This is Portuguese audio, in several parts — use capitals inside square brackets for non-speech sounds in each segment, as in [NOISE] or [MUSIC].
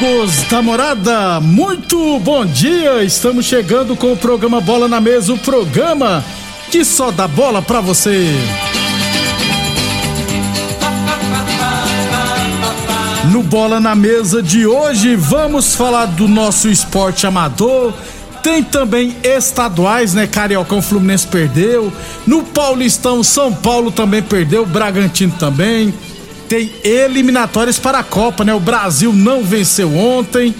Amigos da morada, muito bom dia! Estamos chegando com o programa Bola na Mesa o programa que só dá bola pra você. No Bola na Mesa de hoje, vamos falar do nosso esporte amador. Tem também estaduais, né? Cariocão Fluminense perdeu. No Paulistão, São Paulo também perdeu. Bragantino também. Tem eliminatórias para a Copa, né? O Brasil não venceu ontem.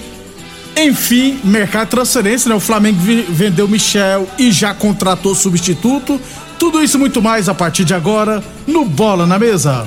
Enfim, mercado de transferência, né? O Flamengo vendeu Michel e já contratou substituto. Tudo isso e muito mais a partir de agora no Bola na Mesa.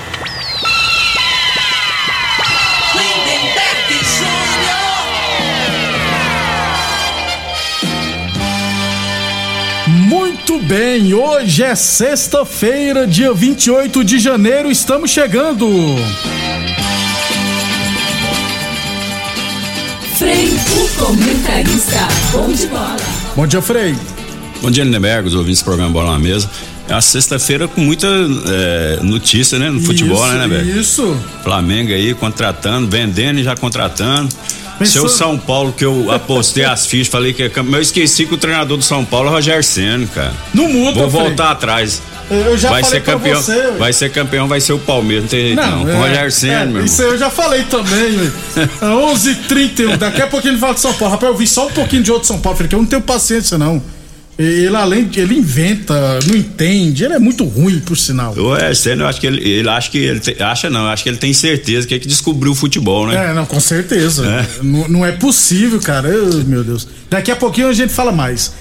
Muito bem, hoje é sexta-feira, dia 28 de janeiro, estamos chegando. Frei, o comentarista. Bom de bola. Bom dia, Frei. Bom dia, Lindenberg, os ouvintes do programa Bola na Mesa. É uma sexta-feira com muita é, notícia, né? No futebol, Isso, né, Lindenberg? Isso. Flamengo aí contratando, vendendo e já contratando. Pensou- Seu São Paulo, que eu apostei as fichas, falei que é eu esqueci que o treinador do São Paulo é o Rogério Senna, cara. Não muda, Vou voltar atrás. Eu já vai falei ser campeão. você, vai ser campeão, vai ser o Palmeiras, não tem jeito não. Com o Rogério Senna, é, meu Isso irmão. aí eu já falei também, velho. [LAUGHS] É 11h31. Daqui a pouquinho ele fala de São Paulo. Rapaz, eu vi só um pouquinho de outro São Paulo. Falei que eu não tenho paciência, não. Ele, além de. Ele inventa, não entende. Ele é muito ruim, por sinal. O Rogério Senna, eu acho que ele, ele acha que ele te- acha não, acho que ele tem certeza que é que descobriu o futebol, né? É, não, com certeza. É. Não, não é possível, cara. Eu, meu Deus. Daqui a pouquinho a gente fala mais.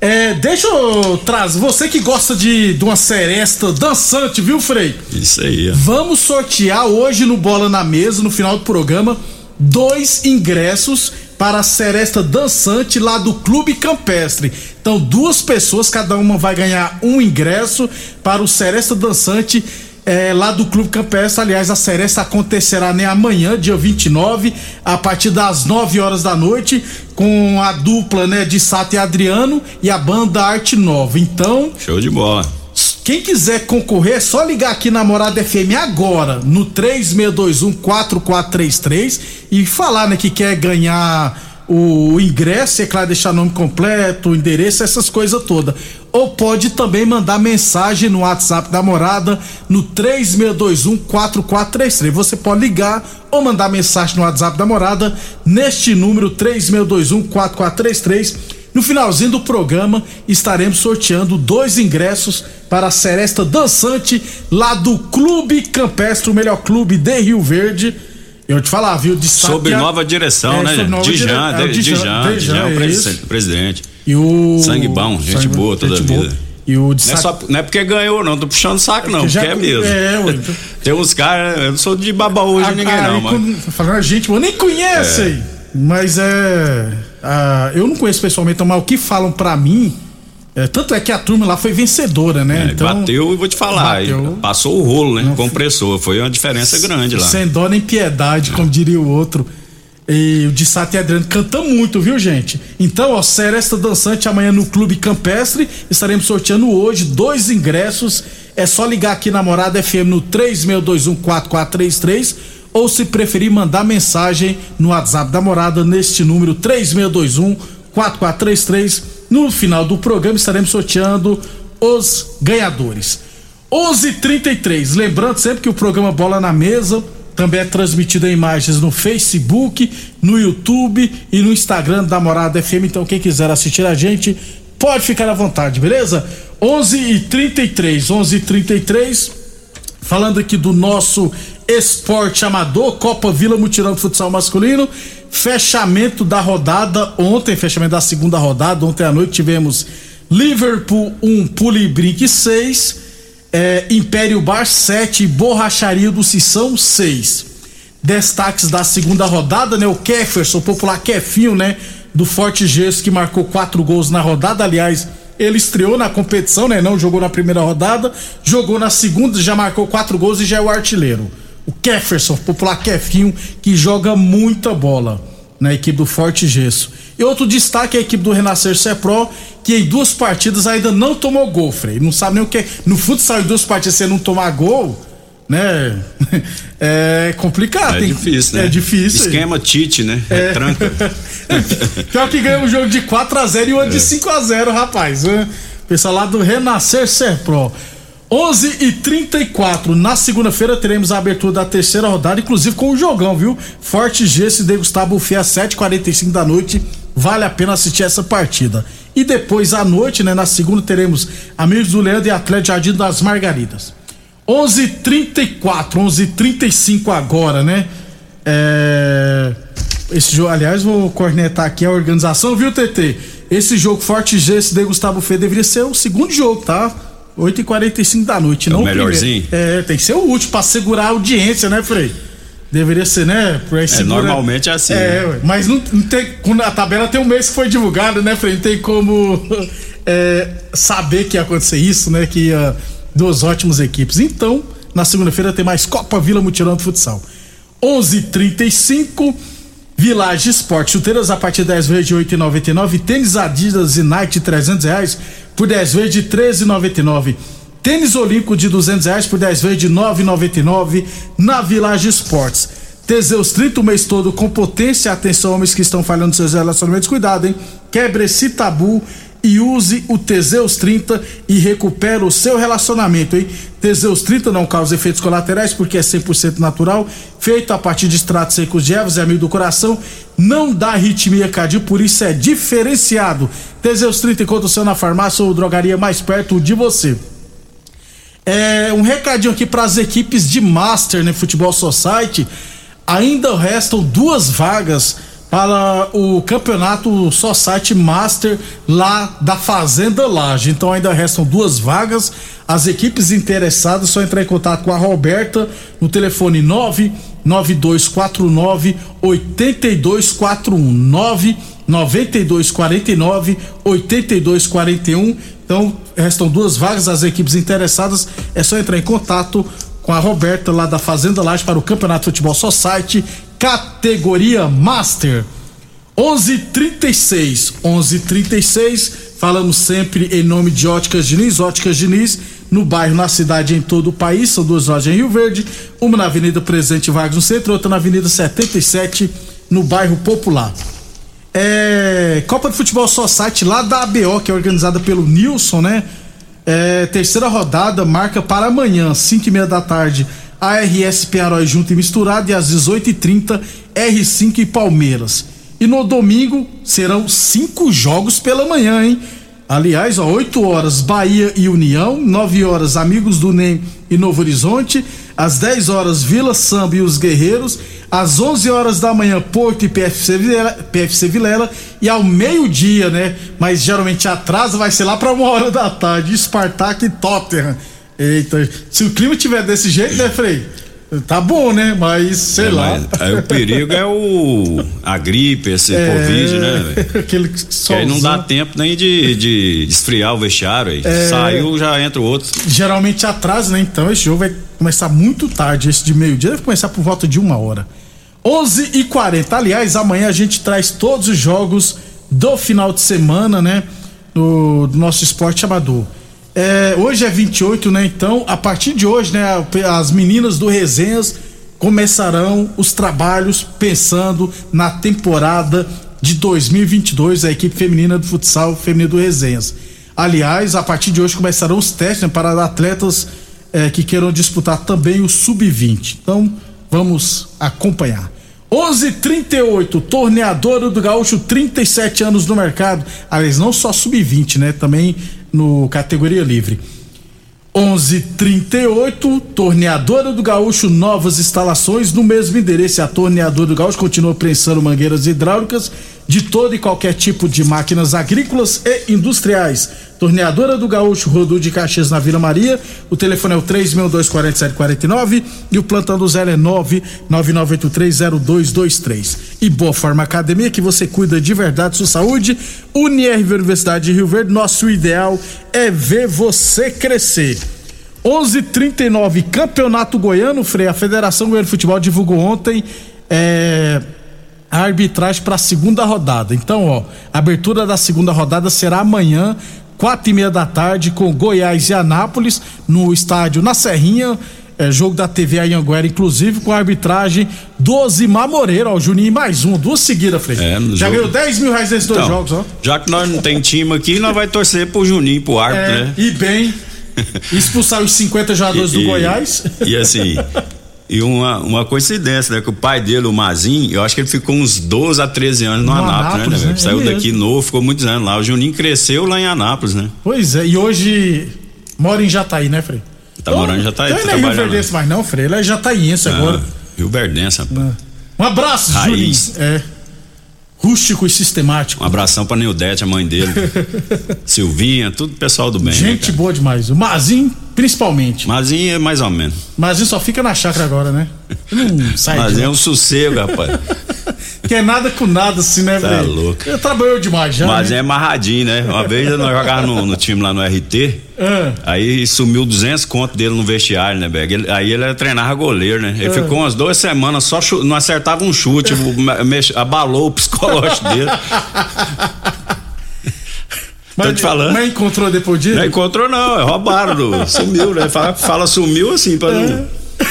É, deixa eu trazer. Você que gosta de, de uma seresta dançante, viu, Frei? Isso aí, ó. Vamos sortear hoje no Bola na Mesa, no final do programa, dois ingressos para a Seresta Dançante lá do Clube Campestre. Então, duas pessoas, cada uma vai ganhar um ingresso para o Seresta Dançante é, lá do Clube Campestre. Aliás, a Seresta acontecerá né, amanhã, dia 29, a partir das 9 horas da noite, com a dupla né, de Sato e Adriano e a banda Arte Nova. Então, Show de bola. Quem quiser concorrer, é só ligar aqui na Morada FM agora, no 3621-4433 e falar né, que quer ganhar o ingresso, é claro, deixar nome completo, o endereço, essas coisas todas. Ou pode também mandar mensagem no WhatsApp da Morada no 3621-4433. Você pode ligar ou mandar mensagem no WhatsApp da Morada neste número 3621-4433. No finalzinho do programa, estaremos sorteando dois ingressos para a Seresta Dançante lá do Clube Campestre, o melhor clube de Rio Verde. Eu te falar, viu? De Sob Sápia- nova direção, É, né? nova Dijan, dire- é, o de- Dijan, Dijan, Dijan, é o é presidente. E o. Sangue bom, gente boa toda a boa. vida. E o de Não é, Sápia- só, não é porque ganhou, não, tô puxando o saco, não, Já- porque é mesmo. é, ué. [LAUGHS] Tem uns caras, eu não sou de baba hoje ninguém, não, mas. quando- Falando a gente, eu nem conhece aí. Mas é. Ah, eu não conheço pessoalmente, mas o que falam pra mim. é, tanto é que a turma lá foi vencedora, né? É, bateu e vou te falar, passou o rolo, né? Compressor, foi uma diferença grande lá. Sem dó nem piedade, como diria o outro. E o de Sata e Adriano canta muito, viu, gente? Então, ó, Seresta Dançante amanhã no Clube Campestre. Estaremos sorteando hoje dois ingressos. É só ligar aqui na Morada FM no 36214433 ou se preferir mandar mensagem no WhatsApp da Morada neste número 36214433. No final do programa estaremos sorteando os ganhadores. 11:33. Lembrando sempre que o programa Bola na Mesa também é transmitido em imagens no Facebook, no YouTube e no Instagram da Morada FM. Então, quem quiser assistir a gente, pode ficar à vontade, beleza? 11 e 33 11 e 33 falando aqui do nosso esporte amador, Copa Vila Mutirão de Futsal Masculino. Fechamento da rodada ontem, fechamento da segunda rodada. Ontem à noite tivemos Liverpool 1, um, Pulibrique 6 é, Império Bar 7, Borracharia do Sissão 6. Destaques da segunda rodada, né? O Kefferson, o popular Kefinho, né? Do Forte Gesso, que marcou quatro gols na rodada. Aliás, ele estreou na competição, né? Não jogou na primeira rodada, jogou na segunda, já marcou quatro gols e já é o artilheiro. O Kefferson, popular Kefinho, que joga muita bola na equipe do Forte Gesso. E outro destaque é a equipe do Renascer Cepro, que em duas partidas ainda não tomou gol, Frei. Não sabe nem o que é. No futsal, em duas partidas, você não tomar gol, né? [LAUGHS] É complicado. É tem... difícil, né? É difícil. Esquema Tite, né? É, É. tranca. [LAUGHS] Pior que ganhou um jogo de 4x0 e outro de 5x0, rapaz. né? Pessoal lá do Renascer Serpro. 11 e 34 Na segunda-feira teremos a abertura da terceira rodada, inclusive com o jogão, viu? Forte G se degustar buffet às 7h45 da noite. Vale a pena assistir essa partida. E depois à noite, né? Na segunda teremos Amigos do Leandro e Atlético Jardim das Margaridas. 11:34, 11:35 agora, né? É... Esse jogo, aliás, vou cornetar aqui a organização, viu, TT? Esse jogo Forte G se degustar buffet deveria ser o segundo jogo, tá? 8h45 da noite, É não o primeiro. melhorzinho? É, tem que ser o último pra segurar a audiência, né, Frei? Deveria ser, né? Segurar- normalmente é assim, É, né? mas não, não tem. Quando a tabela tem um mês que foi divulgado, né, Frei? Não tem como [LAUGHS] é, saber que ia acontecer isso, né? Que ia duas ótimas equipes. Então, na segunda-feira tem mais Copa Vila Mutirão de Futsal. 11:35 Village Esporte, chuteiras a partir de 10 vezes de 8,99. Tênis Adidas e Nike 300 reais por 10 vezes de 13,99. Tênis Olímpico de 200 reais por 10 vezes de 9,99 na Village Esportes. Teseus 30 o mês todo com potência. Atenção, homens que estão falhando seus relacionamentos. Cuidado, hein? Quebre esse tabu e use o Teseus 30 e recupera o seu relacionamento, hein? Teseus 30 não causa efeitos colaterais porque é 100% natural, feito a partir de extratos secos de ervas, é amigo do coração, não dá arritmia cardíaca, por isso é diferenciado. Teseus 30 encontra o seu na farmácia ou drogaria mais perto de você. É, um recadinho aqui para as equipes de Master no Futebol Society. Ainda restam duas vagas para o campeonato Society Master lá da Fazenda Laje. Então ainda restam duas vagas. As equipes interessadas só entrar em contato com a Roberta no telefone 99249 8241 99249 8241. Então restam duas vagas. As equipes interessadas é só entrar em contato com a Roberta lá da Fazenda Laje para o Campeonato Futebol Society categoria Master. 11:36, 11:36. Falamos sempre em nome de Óticas Diniz, Óticas Diniz, no bairro, na cidade, em todo o país. São duas lojas em Rio Verde, uma na Avenida Presidente Vargas no centro, outra na Avenida 77, no bairro Popular. É, Copa de Futebol Society lá da ABO, que é organizada pelo Nilson, né? É, terceira rodada marca para amanhã, 5 e meia da tarde. ARS Pearói junto e misturado e às 18h30 R5 e Palmeiras. E no domingo serão cinco jogos pela manhã, hein? Aliás, ó, 8 horas Bahia e União, 9 horas Amigos do NEM e Novo Horizonte, às 10 horas Vila Samba e os Guerreiros, às 11 horas da manhã Porto e PFC Vilela, PFC Vilela e ao meio-dia, né? Mas geralmente atrasa, vai ser lá para uma hora da tarde, Spartak e Tottenham. Eita, se o clima tiver desse jeito, né, Frei? Tá bom, né? Mas sei É, lá. mas aí o perigo é o a gripe, esse Covid, né? Aquele Que aí não dá tempo nem de, de esfriar o vestiário aí. É. Saiu, já entra o outro. Geralmente atrasa, né? Então esse jogo vai começar muito tarde, esse de meio-dia deve começar por volta de uma hora. 11 e 40 Aliás, amanhã a gente traz todos os jogos do final de semana, né? Do, do nosso esporte amador. É, hoje é 28, né? Então, a partir de hoje, né? As meninas do Resenhas começarão os trabalhos pensando na temporada de 2022, a equipe feminina do futsal feminino do Resenhas. Aliás, a partir de hoje começarão os testes né, para atletas é, que queiram disputar também o sub-20. Então, vamos acompanhar. 11:38 torneadora do Gaúcho, 37 anos no mercado. Aliás, não só sub-20, né? Também no categoria livre. 11:38 Torneadora do Gaúcho, novas instalações no mesmo endereço. A Torneadora do Gaúcho continua prensando mangueiras hidráulicas de todo e qualquer tipo de máquinas agrícolas e industriais. Torneadora do Gaúcho, Rodu de Caxias na Vila Maria. O telefone é o 3624749 e o plantão do Zé é 999830223. E Boa Forma Academia, que você cuida de verdade sua saúde. Unirv Universidade de Rio Verde, nosso ideal é ver você crescer. 11:39 Campeonato Goiano, Frei. A Federação Goiana de Futebol divulgou ontem é, a arbitragem para a segunda rodada. Então, ó, abertura da segunda rodada será amanhã, quatro e meia da tarde, com Goiás e Anápolis, no estádio Na Serrinha. É, jogo da TV Anhanguera, inclusive, com a arbitragem do Osimar Moreira, ó, o Juninho mais um, duas seguidas, Frei. É, Já jogo- ganhou 10 mil reais nesses dois Então, jogos, ó. Já que nós não tem time aqui, nós vai torcer pro Juninho, pro árbitro, É, né? E bem, [LAUGHS] expulsar os 50 jogadores do E- Goiás. E assim, [LAUGHS] e uma, uma coincidência, né? Que o pai dele, o Mazinho, eu acho que ele ficou uns 12 a 13 anos no, No Anápolis, Anápolis, né, né? Saiu É daqui mesmo. novo, ficou muitos anos lá. O Juninho cresceu lá em Anápolis, né? Pois é, e hoje mora em Jataí, né, Frei? Tá morando em Jataí, Então tá ele não é Rio. Verdense mais não, Frei, ele é jataiense agora. Ah, Rio Verdense, rapaz. Um abraço, Raiz. Juninho. É. Rústico e sistemático. Um abração pra Nildete, a mãe dele. [LAUGHS] Silvinha, tudo pessoal do bem. né, Gente cara? boa demais. O Mazinho, principalmente. Mazinho é mais ou menos. Mazinho só fica na chácara agora, né? Não sai de Mazinho é um sossego, rapaz. [LAUGHS] Quer nada com nada, assim, né, Tá velho? louco. Ele trabalhou demais já. Mazinho né? é amarradinho, né? Uma vez nós jogávamos no, no time lá no RT. Ah. Aí sumiu 200 conto dele no vestiário, né, Beg? Aí ele treinava goleiro, né? Ah. Ele ficou umas duas semanas só não acertava um chute, me- mex- abalou o psicológico [LAUGHS] dele. Tô te falando. Mas encontrou depois disso? Não encontrou, não, é roubaram, sumiu, né? Fala, fala sumiu assim, pra não.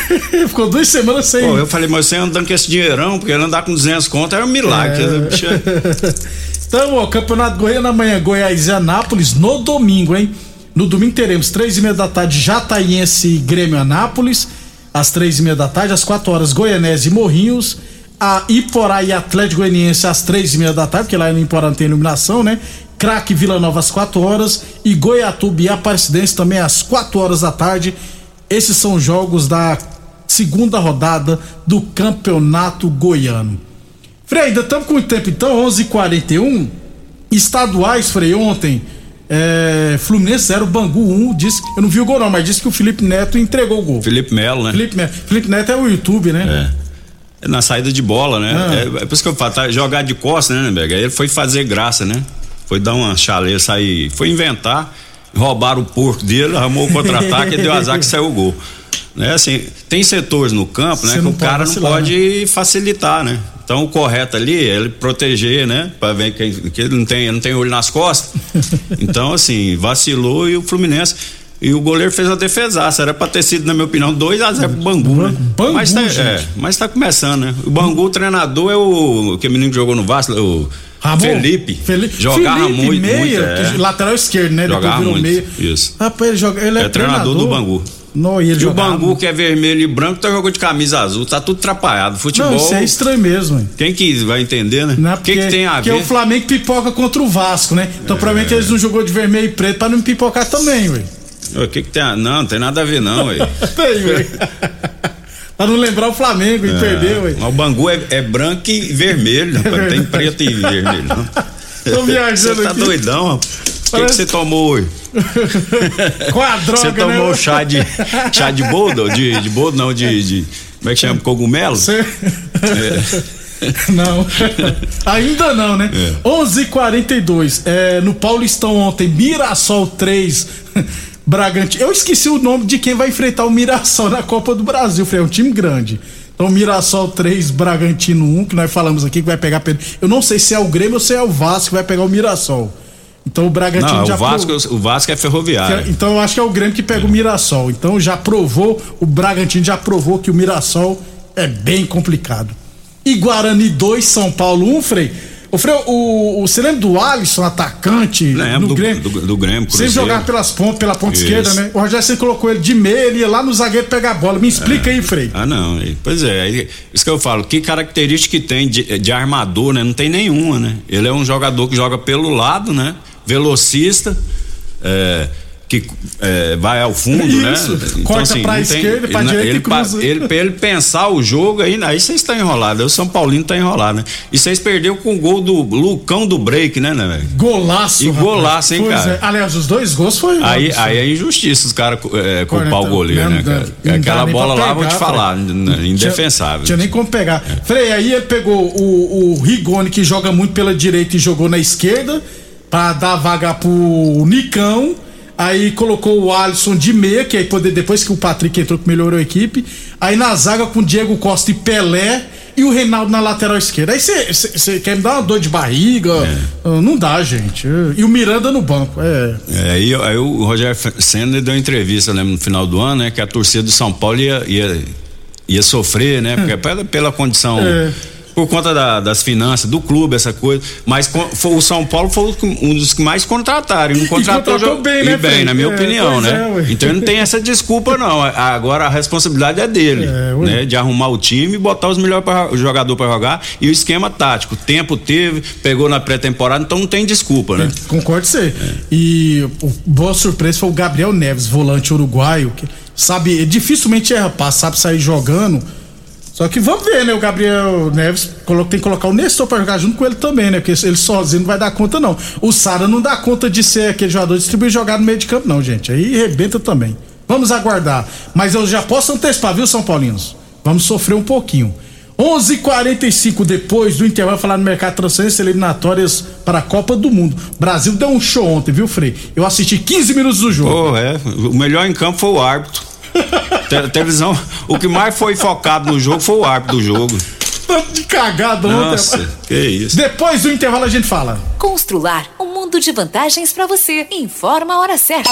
[LAUGHS] Ficou duas semanas sem. Pô, eu falei, mas você andando com esse dinheirão, porque ele andar com 200 conto era um milagre. É. [LAUGHS] Então, ó, Campeonato Goiano amanhã, Goiás e Anápolis, no domingo, hein? No domingo teremos três e meia da tarde, Jataiense e Grêmio Anápolis. Às três e meia da tarde, às quatro horas, Goianese e Morrinhos. A Iporá e Atlético Goianiense às três e meia da tarde, porque lá no Iporá não tem iluminação, né? Craque Vila Nova às quatro horas. E Goiatuba e Aparecidense também às quatro horas da tarde. Esses são os jogos da segunda rodada do Campeonato Goiano. Frei, ainda estamos com muito tempo então, 11:41 Estaduais, Frei, ontem. É, Fluminense 0, Bangu 1. Disse, eu não vi o gol, não, mas disse que o Felipe Neto entregou o gol. Felipe Melo, né? Felipe, Neto- Felipe Neto é o YouTube, né? É. Na saída de bola, né? Ah. É, é por isso que eu falo, tá, jogar de costas, né, Bega? Aí ele foi fazer graça, né? Foi dar uma chaleira, sair, foi inventar, roubaram o porco dele, armou o contra-ataque e deu [LAUGHS] azar que saiu o gol. Né? Assim, tem setores no campo, né? Você Que não o cara não vacilar, pode facilitar, né? Então o correto ali é ele proteger, né? Pra ver que, que ele não tem, não tem olho nas costas. [LAUGHS] Então, assim, vacilou e o Fluminense. E o goleiro fez uma defesaça. Era pra ter sido, na minha opinião, 2 a 0 pro Bangu, né? Bangu, mas, tá, gente. é, mas tá começando, né? O Bangu, o treinador é o. Que menino que jogou no Vasco, o. Ramon? Felipe. Felipe. Jogava Felipe, muito, meia, muito. é. lateral esquerdo, né? Jogava Depois virou muito, meia. isso. Rapaz, ele, joga, ele é, É treinador do Bangu. Não, e ele E o Bangu, muito. que é vermelho e branco, tá jogando de camisa azul. Tá tudo atrapalhado. Futebol. Não, isso é estranho mesmo, hein? Quem que vai entender, né? Não é O que, porque, que tem a porque ver? É. o Flamengo pipoca contra o Vasco, né? Então provavelmente eles não jogou de vermelho e preto pra não pipocar também, ué. O que, que tem a... Não, não tem nada a ver, não, ué. [LAUGHS] Tem, ué. [LAUGHS] pra não lembrar o Flamengo e perder, ué. Mas o Bangu é, é branco e vermelho, rapaz. Tem preto e vermelho. [LAUGHS] Tô viajando Você tá aqui. doidão, rapaz. O que você tomou hoje? [LAUGHS] Com a droga, Você tomou né? chá de chá de boldo? De, de boldo, não, de, de. Como é que chama? Cogumelo? Você- É. [LAUGHS] Não, ainda não, né? 11:42 é, no Paulistão ontem, Mirassol 3, Bragantino. Eu esqueci o nome de quem vai enfrentar o Mirassol na Copa do Brasil, Frei, é um time grande. Então, Mirassol 3, Bragantino 1, que nós falamos aqui que vai pegar. Eu não sei se é o Grêmio ou se é o Vasco que vai pegar o Mirassol. Então o Bragantino não, já o Vasco, o Vasco é ferroviário. Então eu acho que é o Grêmio que pega é. o Mirassol. Então já provou, o Bragantino já provou que o Mirassol é bem complicado. E Guarani 2, São Paulo 1, Frei. O Frei, o, o, você lembra do Alisson, atacante Lembro, do, Grêmio? Do, do, do Grêmio, Sem jogar pelas pontas, pela ponta Isso. esquerda, né? O Rogério você colocou ele de meia, ele ia lá no zagueiro pegar a bola. Me explica é. aí, Frei. Ah, não. Pois é, isso que eu falo. Que característica que tem de, de armador, né? Não tem nenhuma, né? Ele é um jogador que joga pelo lado, né? velocista, é, que é, vai ao fundo, né? Isso. né? Então, Corta assim, pra esquerda, pra direita ele, e cruza. Ele, ele, ele pensar o jogo, aí, aí vocês estão enrolados. O São Paulino tá enrolado, né? E vocês perderam com o gol do Lucão do break, né, né, velho? Golaço, E golaço, hein, pois cara? É. Aliás, os dois gols foi. Aí, aí é injustiça os caras é, culpar o goleiro, né, cara? Aquela bola lá, vou te falar, indefensável. Tinha, tinha nem como pegar. É. Frei, aí ele pegou o, o Rigoni, que joga muito pela direita e jogou na esquerda para dar vaga pro Nicão. Aí colocou o Alisson de meia, que aí poder, depois que o Patrick entrou que melhorou a equipe. Aí na zaga com Diego Costa e Pelé e o Reinaldo na lateral esquerda. Aí você quer me dar uma dor de barriga? É. Ah, não dá, gente. E o Miranda no banco. É. é aí, aí o Rogério Senna deu uma entrevista, lembra, no final do ano, né? Que a torcida do São Paulo ia, ia, ia sofrer, né? Porque pela, pela condição. É por conta da, das finanças do clube, essa coisa. Mas foi, o São Paulo foi um dos que mais contrataram. Não contratou, contratou bem, né, bem, na minha é, opinião, né? É, então não tem essa desculpa, não. Agora a responsabilidade é dele, é, né? De arrumar o time e botar os melhores jogadores para jogar e o esquema tático. Tempo teve, pegou na pré-temporada, então não tem desculpa, né? Concordo você. É. E o, boa surpresa foi o Gabriel Neves, volante uruguaio, que sabe, dificilmente erra passe, sabe sair jogando só que vamos ver, né? O Gabriel Neves tem que colocar o Nestor pra jogar junto com ele também, né? Porque ele sozinho não vai dar conta, não. O Sara não dá conta de ser aquele jogador distribuir jogar no meio de campo, não, gente. Aí rebenta também. Vamos aguardar. Mas eu já posso antecipar, viu, São Paulinos? Vamos sofrer um pouquinho. 11:45 h 45 depois do intervalo falar no mercado de transferências eliminatórias para a Copa do Mundo. Brasil deu um show ontem, viu, Frei? Eu assisti 15 minutos do jogo. É. O melhor em campo foi o árbitro. Te, televisão, o que mais foi focado no jogo foi o árbitro do jogo. Tanto de cagada Nossa, ontem. que isso. Depois do intervalo a gente fala. Constrular um mundo de vantagens para você. Informa a hora certa.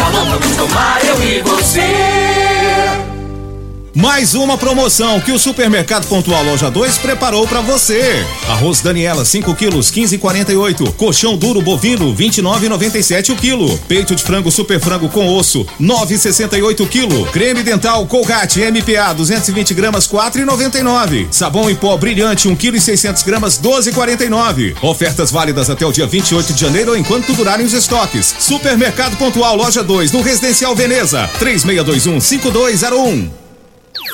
Mais uma promoção que o Supermercado Pontual Loja 2 preparou para você. Arroz Daniela 5 quilos 15,48. Colchão duro bovino 29,97 o quilo. Peito de frango super frango com osso 9,68 quilo. Creme dental Colgate MPA 220 gramas 4,99. Sabão em pó brilhante 1 quilo e 600 gramas 12,49. Ofertas válidas até o dia 28 de janeiro enquanto durarem os estoques. Supermercado Pontual Loja 2 no Residencial Veneza 3621 5201.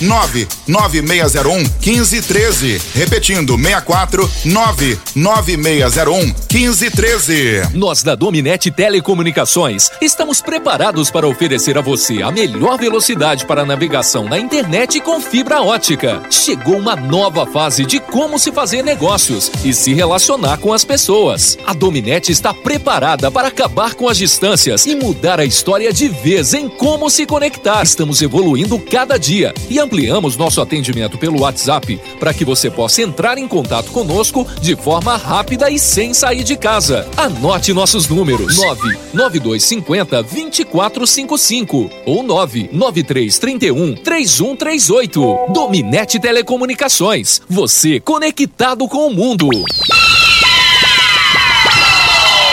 99601 1513. Repetindo, 64 99601 1513. Nós da Dominete Telecomunicações estamos preparados para oferecer a você a melhor velocidade para navegação na internet com fibra ótica. Chegou uma nova fase de como se fazer negócios e se relacionar com as pessoas. A Dominete está preparada para acabar com as distâncias e mudar a história de vez em como se conectar. Estamos evoluindo cada dia e ampliamos nosso atendimento pelo WhatsApp para que você possa entrar em contato conosco de forma rápida e sem sair de casa. Anote nossos números: 99250 2455 ou 99331 3138. Dominete Telecomunicações. Você conectado com o mundo.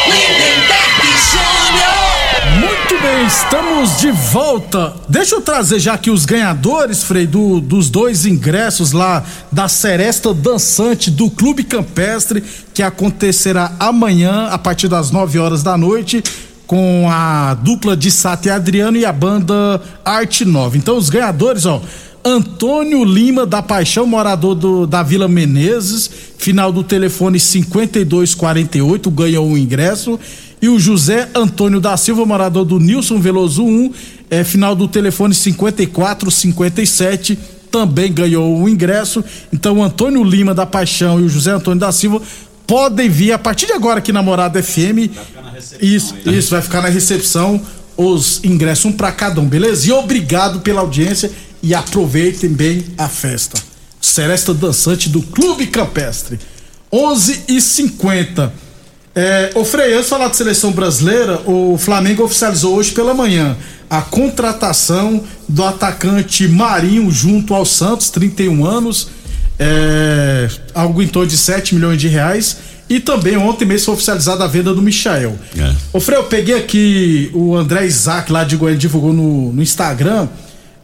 Muito bem, estamos de volta. Deixa eu trazer já aqui os ganhadores, Frei, do, dos dois ingressos lá da Seresta Dançante do Clube Campestre, que acontecerá amanhã, a partir das 9 horas da noite, com a dupla de Sato e Adriano e a banda Arte Nova. Então, os ganhadores, ó. Antônio Lima da Paixão, morador do, da Vila Menezes, final do telefone 5248, ganhou o ingresso. E o José Antônio da Silva, morador do Nilson Veloso 1, é, final do telefone 5457, também ganhou o ingresso. Então, o Antônio Lima da Paixão e o José Antônio da Silva podem vir a partir de agora aqui na Morada FM. Isso, isso, vai ficar na recepção os ingressos, um para cada um, beleza? E obrigado pela audiência e aproveitem bem a festa. Seresta Dançante do Clube Campestre. 11 e 50 é, ô Frei, antes de falar de seleção brasileira, o Flamengo oficializou hoje pela manhã a contratação do atacante Marinho junto ao Santos, 31 anos, é, algo em torno de 7 milhões de reais. E também ontem mesmo foi oficializada a venda do Michael. É. Ô Frei, eu peguei aqui o André Isaac lá de Goiânia, divulgou no, no Instagram.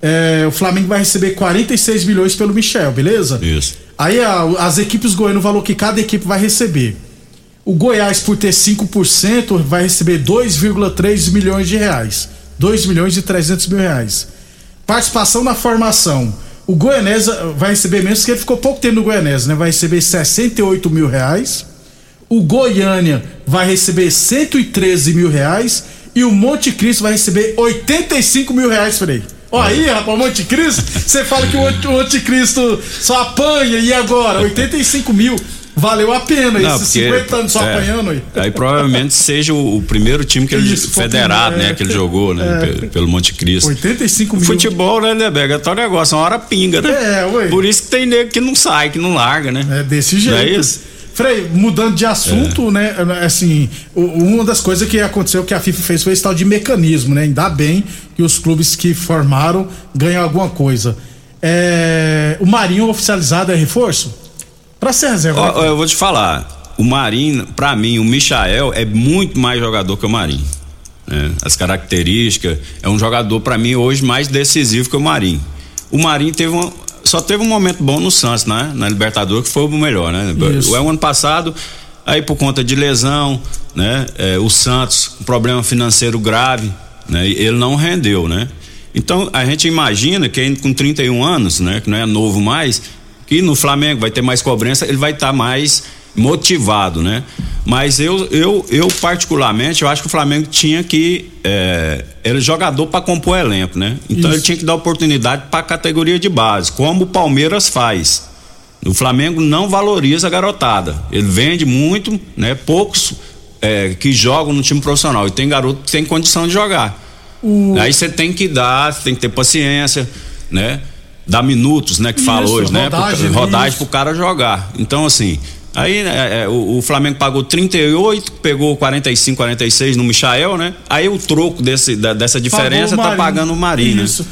É, o Flamengo vai receber 46 milhões pelo Michel, beleza? Isso. Aí a- as equipes goianas, o valor que cada equipe vai receber. O Goiás, por ter 5%, vai receber 2,3 milhões de reais. 2 milhões e 300 mil reais. Participação na formação. O Goianesa vai receber menos, porque ele ficou pouco tempo no Goianesa, né? Vai receber 68 mil reais. O Goiânia vai receber 113 mil reais. E o Monte Cristo vai receber 85 mil reais, Frei. Ó, aí, rapaz, o Monte Cristo, você fala que o Monte- o Anticristo só apanha, e agora? 85 mil. Valeu a pena, Não, esses porque- 50 anos só é, apanhando aí. Aí provavelmente seja o, o primeiro time que ele Isso, federado, primeiro, né, é. que ele jogou, né, É. pe- pelo Monte Cristo. 85 mil. Futebol, né, Lebega? É tal negócio, uma hora pinga, né? É, ué. Por isso que tem nego que não sai, que não larga, né? É desse jeito. Não é isso? Frei, mudando de assunto, né? Assim, uma das coisas que aconteceu que a FIFA fez foi esse tal de mecanismo, né? Ainda bem que os clubes que formaram ganham alguma coisa. É, o Marinho oficializado é reforço? Pra ser reserva. Ó, ó, eu vou te falar, o Marinho, pra mim, o Michael é muito mais jogador que o Marinho. né? As características, é um jogador pra mim hoje mais decisivo que o Marinho. O Marinho teve uma, só teve um momento bom no Santos, né? Na Libertadores que foi o melhor, né? Isso. O ano passado, aí por conta de lesão, né? É, o Santos, um problema financeiro grave, né? Ele não rendeu, né? Então a gente imagina que ainda com 31 anos, né? Que não é novo mais, que no Flamengo vai ter mais cobrança, ele vai estar mais motivado, né? Mas eu, eu, eu particularmente, eu acho que o Flamengo tinha que é, ele é jogador para compor elenco, né? Então Isso. ele tinha que dar oportunidade para categoria de base, como o Palmeiras faz. O Flamengo não valoriza a garotada. Ele vende muito, né? Poucos é, que jogam no time profissional. E tem garoto que tem condição de jogar. Aí você tem que dar, tem que ter paciência, né? Dar minutos, né? Que fala Isso, hoje, né? rodagem, Pro, rodagem isso. pro cara jogar. Então, assim, aí é, é, o, o Flamengo pagou 38, pegou 45, 46 no Michael, né? Aí o troco desse, da- dessa diferença tá pagando o Marinho, né? Isso.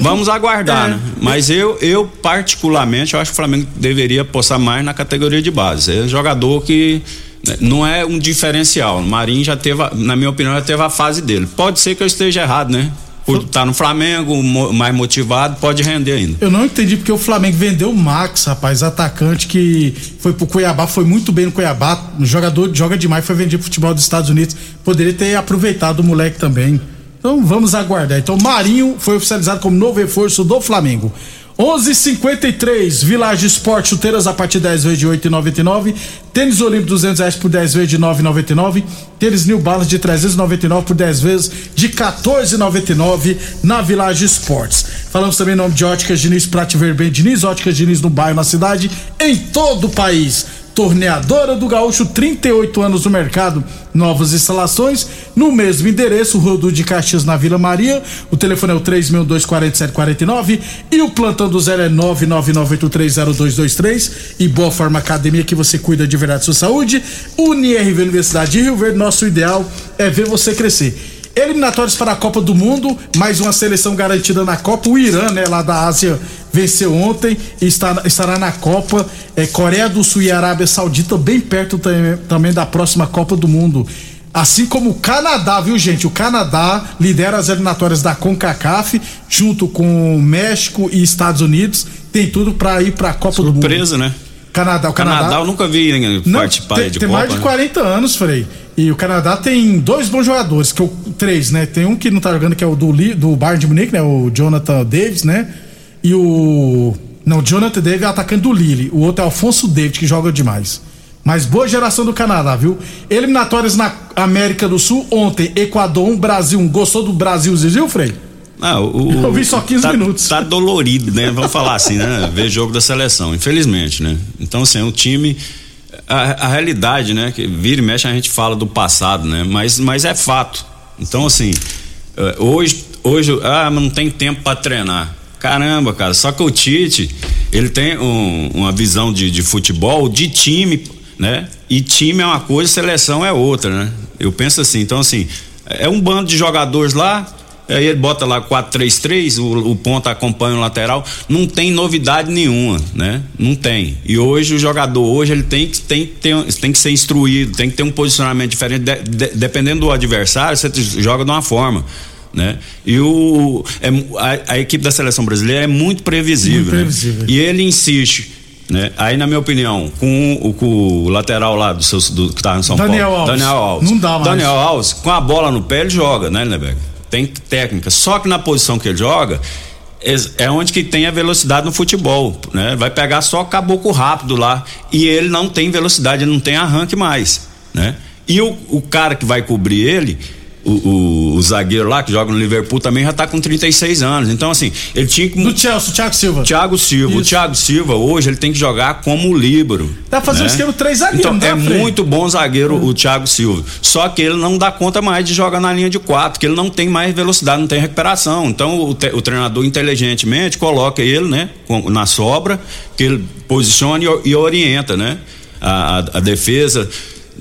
Vamos aguardar, é, né? Mas eu, eu, particularmente, eu acho que o Flamengo deveria apostar mais na categoria de base. É um jogador que né, não é um diferencial. O Marinho já teve, na minha opinião, já teve a fase dele. Pode ser que eu esteja errado, né? Por estar tá no Flamengo, mais motivado, pode render ainda. Eu não entendi porque o Flamengo vendeu o Max, rapaz, atacante que foi pro Cuiabá, foi muito bem no Cuiabá, jogador joga demais, foi vendido pro futebol dos Estados Unidos. Poderia ter aproveitado o moleque também. Então vamos aguardar. Então Marinho foi oficializado como novo reforço do Flamengo. 11:53 Village Esporte chuteiras a partir de 10 vezes de 8,99. Tênis Olímpico 200 reais por 10 vezes de 9,99. Tênis New Balance de 399 por 10 vezes de 14,99 na Village Esportes. Falamos também em nome de Óticas Diniz, Prate Ver bem Diniz, Óticas Diniz no bairro, na cidade, em todo o país. Torneadora do Gaúcho, 38 anos no mercado, novas instalações, no mesmo endereço, Rodo de Caxias na Vila Maria. O telefone é o 3624749 e o plantão do zero é 999830223 e Boa Forma Academia que você cuida de verdade da sua saúde. UniRV Universidade de Rio Verde, nosso ideal é ver você crescer. Eliminatórios para a Copa do Mundo, mais uma seleção garantida na Copa. O Irã, né, lá da Ásia, venceu ontem e está, estará na Copa. É, Coreia do Sul e Arábia Saudita, bem perto também, também da próxima Copa do Mundo. Assim como o Canadá, viu, gente? O Canadá lidera as eliminatórias da CONCACAF, junto com México e Estados Unidos. Tem tudo para ir para a Copa Surpresa, do Mundo. Surpresa, né? Canadá, o Canadá. Canadá eu nunca vi né, participar tem, de tem Copa. mais de né? 40 anos, Frei. E o Canadá tem dois bons jogadores, que é o três, né? Tem um que não tá jogando, que é o do, do Bayern de Munique, né? O Jonathan Davis, né? E o. Não, o Jonathan Davis é o atacante do Lille. O outro é o Alfonso David, que joga demais. Mas boa geração do Canadá, viu? Eliminatórias na América do Sul ontem, Equador 1, Brasil 1. Gostou do Brasil, viu, Frei? Ah, o, Eu vi só 15 tá, minutos. Tá dolorido, né? Vamos falar assim, né? Ver jogo da seleção, infelizmente, né? Então, assim, o time. A, a, realidade, né? Que vira e mexe a gente fala do passado, né? Mas, mas é fato. Então, assim, hoje, hoje ah, não tem tempo para treinar. Caramba, cara, só que o Tite, ele tem um, uma visão de, de futebol, de time, né? E time é uma coisa, seleção é outra, né? Eu penso assim, então assim, é um bando de jogadores lá, Aí ele bota lá 4-3-3, o, o ponta acompanha o lateral. Não tem novidade nenhuma, né? Não tem. E hoje o jogador, hoje ele tem que, tem, tem, tem que ser instruído, tem que ter um posicionamento diferente. De, de, dependendo do adversário, você joga de uma forma. Né? E o, é, a, a, equipe da seleção brasileira é muito previsível. Muito previsível. Né? E ele insiste. Né? Aí, na minha opinião, com o, com o lateral lá do, seu, do que tá no São Daniel Paulo. Alves. Daniel Alves. Não dá mais. Daniel Alves, com a bola no pé, ele joga, né, Lindeberg? Tem técnica. Só que na posição que ele joga, é onde que tem a velocidade no futebol, né? Vai pegar só caboclo rápido lá e ele não tem velocidade, ele não tem arranque mais, né? E o, o cara que vai cobrir ele, o, o, o, zagueiro lá que joga no Liverpool também já tá com 36 anos. Então, assim, ele tinha que. Do Chelsea, Thiago Silva. Thiago Silva. Isso. O Thiago Silva, hoje, ele tem que jogar como líbero. Dá pra fazer né? um esquema três zagueiros, Então, é muito bom zagueiro o Thiago Silva. Só que ele não dá conta mais de jogar na linha de quatro, que ele não tem mais velocidade, não tem recuperação. Então, o, te, o treinador inteligentemente coloca ele, né, na sobra, que ele posiciona e, e orienta, né, a, a, a defesa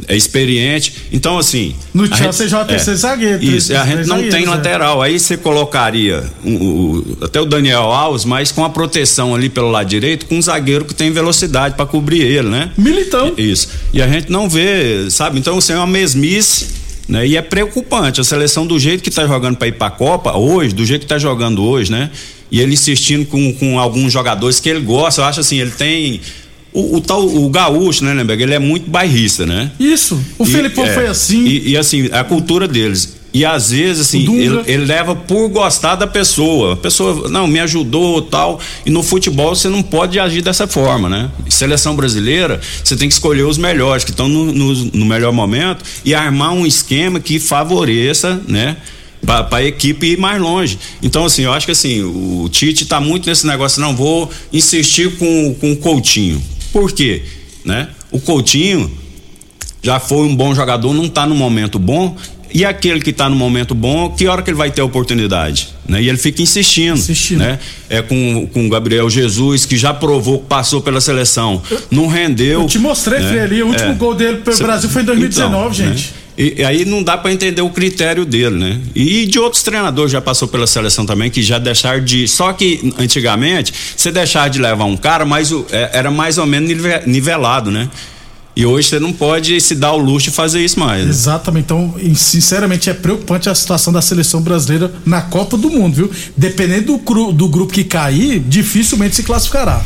é experiente. Então, assim. No Chelsea joga terceiro zagueiro. Isso, três- a gente não tem zagueiros, é. lateral. Aí você colocaria o- o- até o Daniel Alves, mas com a proteção ali pelo lado direito, com um zagueiro que tem velocidade para cobrir ele, né? Militão. Isso. E a gente não vê, sabe? Então, assim, é uma mesmice. Né? E é preocupante a seleção do jeito que tá jogando para ir para a Copa hoje, do jeito que tá jogando hoje, né? E ele insistindo com, com alguns jogadores que ele gosta, eu acho assim, ele tem o, o tal o gaúcho, né, Lemberg? Ele é muito bairrista, né? Isso. O E, Felipão é, foi assim. E, e, assim, a cultura deles. E às vezes, assim, ele, ele leva por gostar da pessoa. A pessoa, não, me ajudou tal. E no futebol você não pode agir dessa forma, né? Seleção brasileira, você tem que escolher os melhores, que estão no, no, no melhor momento, e armar um esquema que favoreça, né? para a equipe ir mais longe. Então, assim, eu acho que assim, o Tite está muito nesse negócio, não vou insistir com, com o Coutinho. Por quê? Né? O Coutinho já foi um bom jogador, não está no momento bom. E aquele que está no momento bom, que hora que ele vai ter a oportunidade? Né? E ele fica insistindo. Insistindo. Né? É com, com o Gabriel Jesus, que já provou que passou pela seleção. Não rendeu. Eu te mostrei, né? Frei, ali. O último É. gol dele pelo Cê- Brasil foi em 2019, então, gente. né? E, e aí não dá para entender o critério dele, né? E de outros treinadores já passou pela seleção também que já deixaram de. Só que antigamente você deixar de levar um cara, mas o, é, era mais ou menos nivelado, né? E hoje você não pode se dar o luxo de fazer isso mais. Né? Exatamente. Então, sinceramente, é preocupante a situação da seleção brasileira na Copa do Mundo, viu? Dependendo do, do grupo que cair, dificilmente se classificará.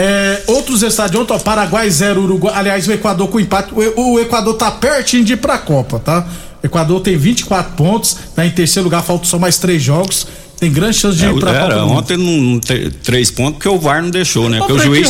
É, outros estádios, ontem, ó, Paraguai 0, Uruguai. Aliás, o Equador com empate. O, o, Equador tá pertinho de ir pra Copa, tá? O Equador tem 24 pontos, tá em terceiro lugar, faltam só mais três jogos. Tem grande chance de é, ir pra era, Copa Ontem não, te, três pontos porque o VAR não deixou, né? Porque o juiz,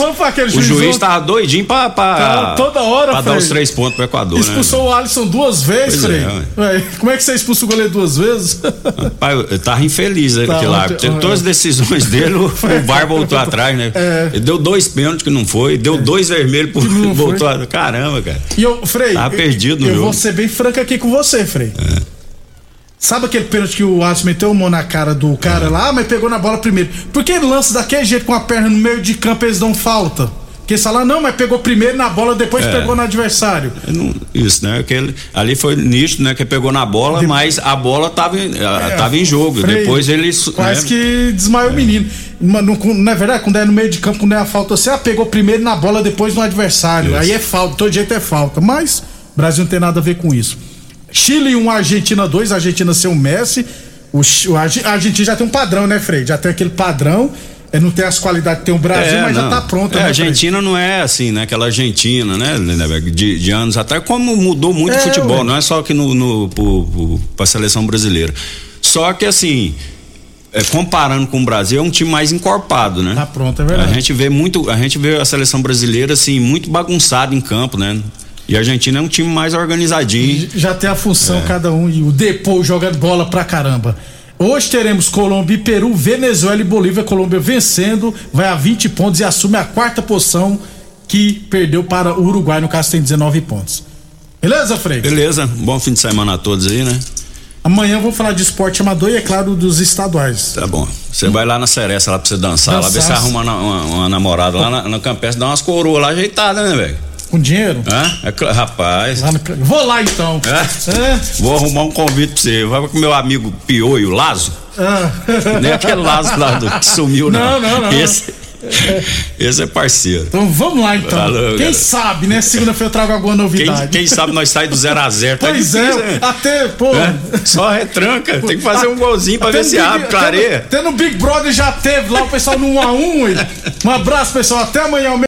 o juiz tava doido pra, pra, toda hora, pra dar os três pontos pro Equador, Expulsou né? o Alisson duas vezes, Frei. É, Como é que você expulsa o goleiro duas vezes? Rapaz, eu tava infeliz tá, aquele lá. Todas as decisões dele, [LAUGHS] o VAR voltou atrás, né? É. Ele deu dois pênaltis que não foi, deu é. dois vermelhos por [LAUGHS] voltou. Foi. Caramba, cara. E eu, Frei, tava perdido no eu jogo. vou ser bem franco aqui com você, Frei. É. Sabe aquele pênalti que o Alisson meteu mão na cara do cara é. lá, mas pegou na bola primeiro? Por que ele lança daquele jeito com a perna no meio de campo eles dão falta? Porque falam, não, mas pegou primeiro na bola, depois é. pegou no adversário. Não, isso, né? Aquele, ali foi nítido, né? Que pegou na bola, mas a bola tava, é, tava em jogo. Freio, depois ele. Quase né? que desmaiou é. o menino. Não, não é verdade? Quando é no meio de campo, quando é a falta, você ah, pegou primeiro na bola, depois no adversário. Isso. Aí é falta, todo jeito é falta. Mas o Brasil não tem nada a ver com isso. Chile 1, Argentina 2, Argentina sem o Messi. O, a Argentina já tem um padrão, né, Frei? Já tem aquele padrão. É, não tem as qualidades que tem o Brasil, é, mas não. já tá pronto. É, né, a Argentina não é assim, né? Aquela Argentina, né, de, de anos atrás, como mudou muito é, o futebol, ué. não é só aqui no, no pro, pro, pra seleção brasileira. Só que assim, é, comparando com o Brasil, é um time mais encorpado, né? Tá pronto, é verdade. A gente vê muito, a gente vê a seleção brasileira assim, muito bagunçada em campo, né? E a Argentina é um time mais organizadinho. Já tem a função é. cada um e o Depou joga bola pra caramba. Hoje teremos Colômbia e Peru, Venezuela e Bolívia. Colômbia vencendo, vai a 20 pontos e assume a quarta posição que perdeu para o Uruguai, no caso tem 19 pontos. Beleza, Frei? Beleza, bom fim de semana a todos aí, né? Amanhã vou falar de esporte amador e, é claro, dos estaduais. Tá bom. Você vai lá na Seresta lá pra você dançar, dançar. lá ver se arruma uma, uma, uma namorada lá na, na Campestre, dá umas coroas lá ajeitadas, né, velho? Com dinheiro? Hã? É, rapaz. Lá no... Vou lá então. É? Vou arrumar um convite pra você. Vai com meu amigo Pioio, Lazo. Ah. [LAUGHS] É aquele Lazo lá do, que sumiu, não. Não, não, não. Esse, esse é parceiro. Então vamos lá então. Falou, quem sabe, né? Segunda-feira eu trago alguma novidade. Quem, quem sabe nós saímos do 0 a 0 tá Pois é, né? até, pô. É, só retranca. Tem que fazer um golzinho pra ver se Big, abre, clareia. Até no Big Brother já teve lá o pessoal no 1 a 1 Um abraço, pessoal. Até amanhã.